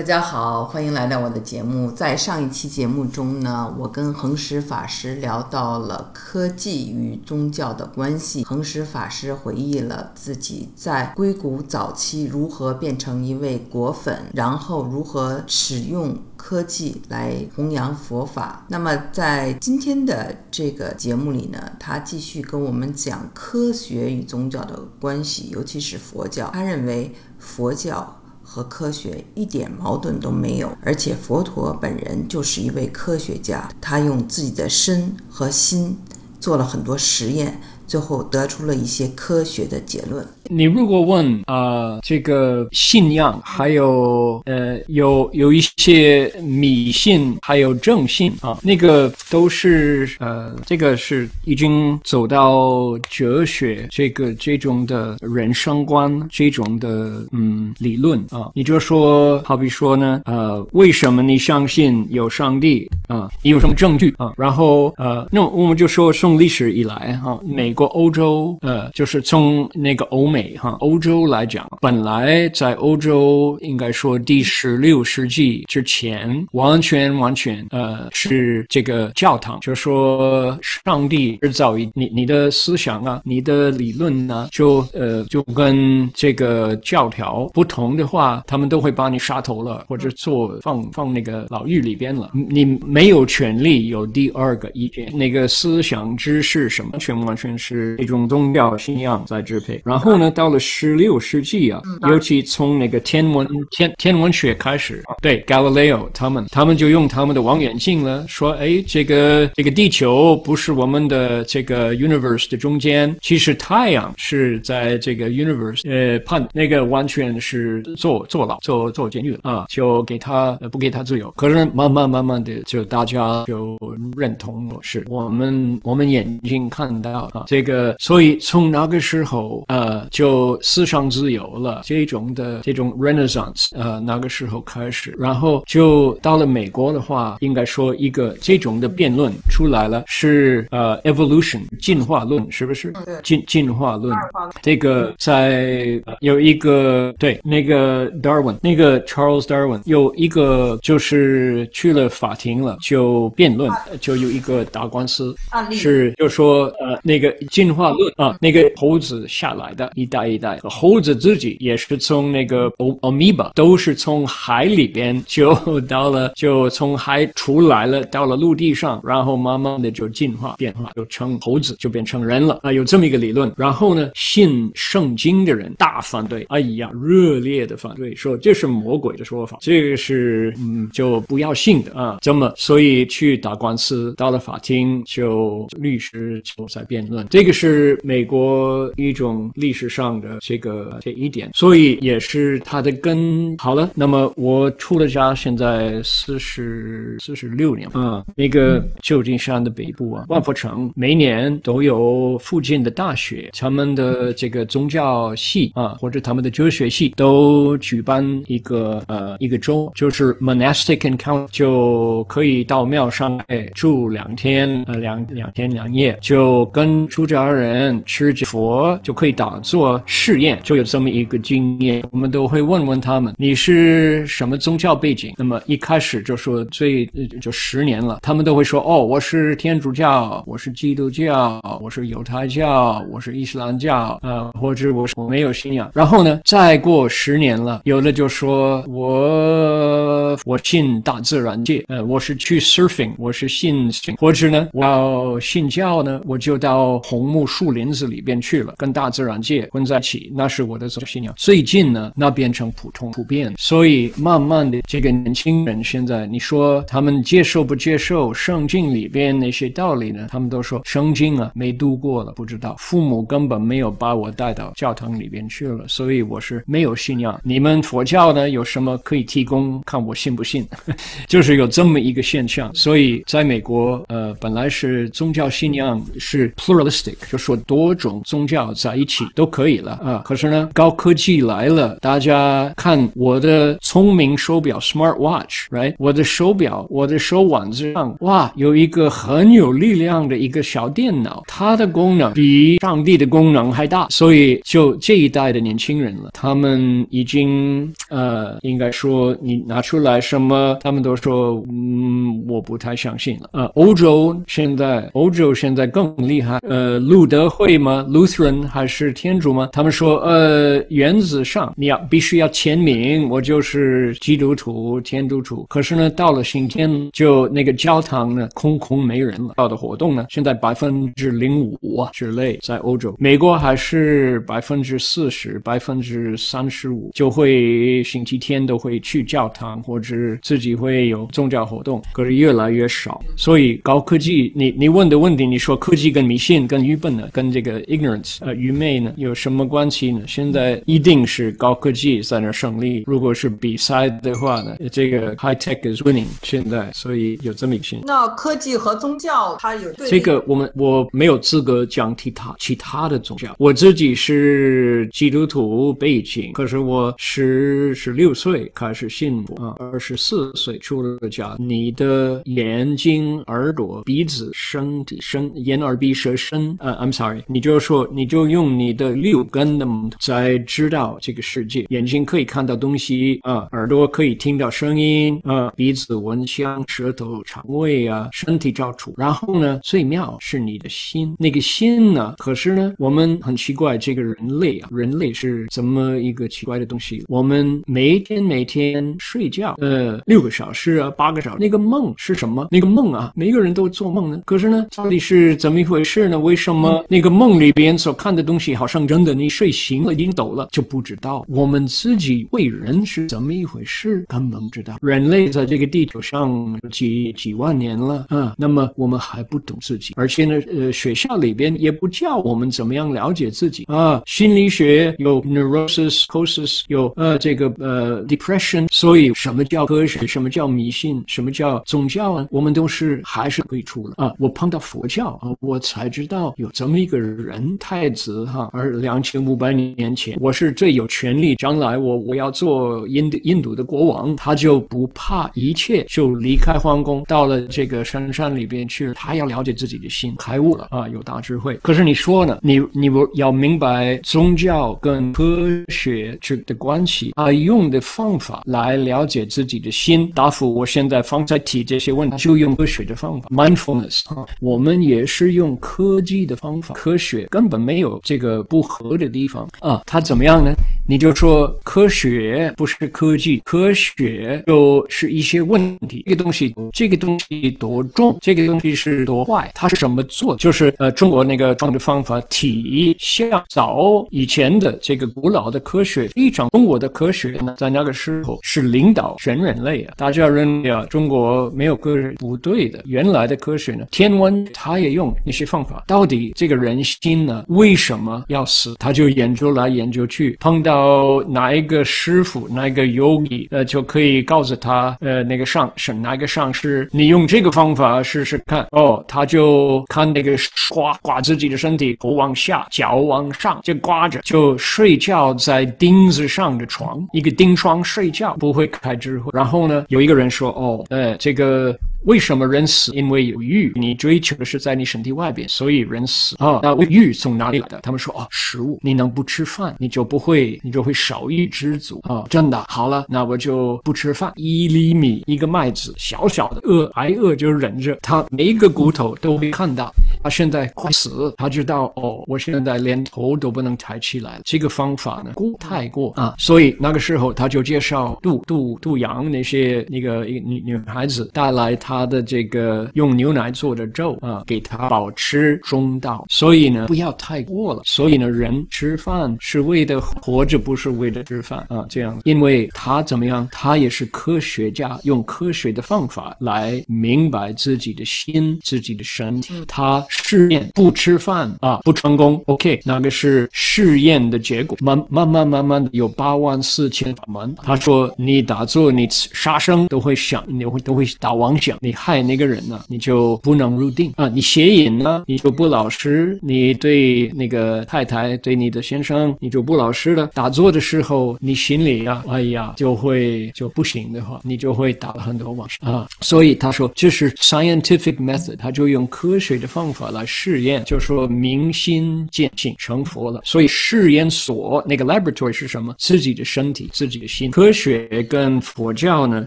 大家好，欢迎来到我的节目。在上一期节目中呢，我跟恒石法师聊到了科技与宗教的关系。恒石法师回忆了自己在硅谷早期如何变成一位果粉，然后如何使用科技来弘扬佛法。那么在今天的这个节目里呢，他继续跟我们讲科学与宗教的关系，尤其是佛教。他认为佛教。和科学一点矛盾都没有，而且佛陀本人就是一位科学家，他用自己的身和心做了很多实验。最后得出了一些科学的结论。你如果问啊，这个信仰还有呃，有有一些迷信，还有正信啊，那个都是呃，这个是已经走到哲学这个这种的人生观这种的嗯理论啊。你就说，好比说呢，呃，为什么你相信有上帝啊？你有什么证据啊？然后呃，那我们就说从历史以来哈，美国。欧洲，呃，就是从那个欧美美哈，欧洲来讲，本来在欧洲应该说第十六世纪之前，完全完全，呃，是这个教堂，就说上帝制造一你你的思想啊，你的理论呢，就呃就跟这个教条不同的话，他们都会把你杀头了，或者做放放那个牢狱里边了，你没有权利有第二个意见，那个思想知识什么，全完全。是一种宗教信仰在支配，然后呢，到了十六世纪啊，尤其从那个天文天天文学开始，对 Galileo 他们，他们就用他们的望远镜了，说，哎，这个这个地球不是我们的这个 universe 的中间，其实太阳是在这个 universe 呃判那个完全是坐坐牢坐坐监狱啊，就给他不给他自由。可是慢慢慢慢的，就大家就认同是我们我们眼睛看到啊这。这个，所以从那个时候，呃，就思想自由了，这种的这种 Renaissance，呃，那个时候开始，然后就到了美国的话，应该说一个这种的辩论出来了，是呃，evolution 进化论，是不是？进进化论，这个在有一个对那个 Darwin，那个 Charles Darwin 有一个就是去了法庭了，就辩论，就有一个打官司，是就说呃那个。进化论啊，那个猴子下来的一代一代，猴子自己也是从那个 amoeba 都是从海里边就到了，就从海出来了，到了陆地上，然后慢慢的就进化变化，就成猴子就变成人了啊，有这么一个理论。然后呢，信圣经的人大反对，哎呀，热烈的反对，说这是魔鬼的说法，这个是嗯就不要信的啊。这么所以去打官司，到了法庭就律师就在辩论。这个是美国一种历史上的这个这一点，所以也是它的根。好了，那么我出了家，现在四十四十六年啊。那个旧金山的北部啊，万佛城，每年都有附近的大学，他们的这个宗教系啊，或者他们的哲学系，都举办一个呃一个周，就是 monastic encounter，就可以到庙上哎住两天呃两两天两夜，就跟出。家人吃佛就可以打做试验，就有这么一个经验。我们都会问问他们，你是什么宗教背景？那么一开始就说最就十年了，他们都会说哦，我是天主教，我是基督教，我是犹太教，我是伊斯兰教，呃，或者我是我没有信仰。然后呢，再过十年了，有的就说我我信大自然界，呃，我是去 surfing，我是信，或者呢，我要信教呢，我就到。红木树林子里边去了，跟大自然界混在一起，那是我的宗教信仰。最近呢，那变成普通普遍，所以慢慢的，这个年轻人现在，你说他们接受不接受圣经里边那些道理呢？他们都说圣经啊没读过了，不知道。父母根本没有把我带到教堂里边去了，所以我是没有信仰。你们佛教呢有什么可以提供？看我信。不信，就是有这么一个现象。所以在美国，呃，本来是宗教信仰是 pluralistic，就说多种宗教在一起都可以了啊。可是呢，高科技来了，大家看我的聪明手表 smart watch，right？我的手表，我的手腕子上，哇，有一个很有力量的一个小电脑，它的功能比上帝的功能还大。所以就这一代的年轻人了，他们已经呃，应该说你拿出来什么，他们都说嗯，我不太相信了。呃，欧洲现在，欧洲现在更厉害。呃，路德会吗？Lutheran 还是天主吗？他们说，呃，原子上你要必须要签名，我就是基督徒、天主徒。可是呢，到了星期天，就那个教堂呢，空空没人了。到的活动呢，现在百分之零五之类，在欧洲，美国还是百分之四十、百分之三十五，就会星期天都会去教堂或者自己会有宗教活动，可是越来越少。所以高科技，你你问的问题，你说科技跟迷信、跟愚笨呢，跟这个 ignorance 呃愚昧呢有什么关系呢？现在一定是高科技在那胜利。如果是比赛的话呢，这个 high tech is winning。现在，所以有这么一个信。那科技和宗教它有对这个，我们我没有资格讲其他其他的宗教。我自己是基督徒背景，可是我十十六岁开始信佛啊，二十四岁出了家。你的眼睛、耳朵、鼻子、身体、身眼耳鼻舌身，呃，I'm sorry，你就说你就用你的六根的在知道这个世界。眼睛可以看到东西啊，耳朵可以听到声音啊，鼻子闻香，舌头肠胃啊，身体照触。然后呢，最妙是你的心，那个心呢？可是呢，我们很奇怪，这个人类啊，人类是怎么一个奇怪的东西？我们每天每天睡觉，呃，六个小时啊，八个小时，那个梦是什么？那个梦啊，每个人都做梦呢。可是呢，到底是怎么一回事呢？为什么那个梦里边所看的东西好像真的？你睡醒了，已经抖了，就不知道我们自己为人是怎么一回事，根本不知道。人类在这个地球上几几万年了啊，那么我们还不懂自己，而且呢，呃，学校里边也不教我们怎么样了解自己啊。心理学有 neurosis、cosis，有呃这个呃 depression，所以什么叫科学？什么叫迷信？什么叫宗教啊？我们都是还是可以出了啊。我碰到佛教啊，我才知道有这么一个人太子哈，而两千五百年前，我是最有权利，将来我我要做印印度的国王，他就不怕一切，就离开皇宫，到了这个深山里边去，他要了解自己的心，开悟了啊，有大智慧。可是你说呢？你你不要明白宗教跟科学这的关系啊，用的方法来了解自己的心。答复我现在方才提这些问题，就用科学的方法，mindfulness 啊，我们也是用科技的方法，科学根本没有这个不合的地方啊。它怎么样呢？你就说科学不是科技，科学就是一些问题。这个东西，这个东西多重？这个东西是多坏？它是怎么做？就是呃，中国那个装的方法，体像早以前的这个古老的科学，非常中国的科学呢，在那个时候是领导全人类啊。大家认为啊，中国没有科学不对的。原来的科学呢，天文他也用那些方法。到底这个人心呢，为什么要死？他就研究来研究去，碰到哦哪一个师傅，哪一个 yogi，呃，就可以告诉他，呃，那个上是哪一个上师，你用这个方法试试看。哦，他就看那个刮刮自己的身体，头往下，脚往上，就刮着，就睡觉在钉子上的床，一个钉床睡觉，不会开智慧。然后呢，有一个人说，哦，呃，这个。为什么人死？因为有欲，你追求的是在你身体外边，所以人死啊。那欲从哪里来的？他们说啊，食物。你能不吃饭，你就不会，你就会少欲知足啊。真的，好了，那我就不吃饭。一厘米，一个麦子，小小的饿，挨饿就忍着。他每一个骨头都会看到，他现在快死，他知道哦，我现在连头都不能抬起来了。这个方法呢，过太过啊。所以那个时候他就介绍杜杜杜阳那些那个女女孩子带来他。他的这个用牛奶做的粥啊，给他保持中道，所以呢不要太过了。所以呢，人吃饭是为了活着，不是为了吃饭啊。这样，因为他怎么样，他也是科学家，用科学的方法来明白自己的心、自己的身体。他试验，不吃饭啊，不成功。OK，那个是试验的结果。慢慢慢慢慢的有八万四千法门。他说你打坐，你杀生都会想，你会都会打妄想，你害那个人呢，你就不能入定啊。你邪淫呢，你就不老实，你对那个太太，对你的先生，你就不老实了。打坐的时候，你心里呀，哎呀，就会就不行的话，你就会打了很多妄想啊。所以他说这是 scientific method，他就用科学的方法来试验，就说明心见性成佛了。所以试验所那个 laboratory 是什么？自己的身体，自己的心。科学跟佛教呢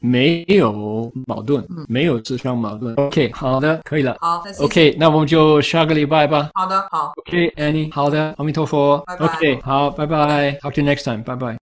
没有矛盾，没有自相矛盾。OK，好的，可以了。好，OK，那我们就下个礼拜吧。好的，好。OK，Annie，好的，阿弥陀佛。拜拜。OK，好，拜拜。Talk to you next time，拜拜。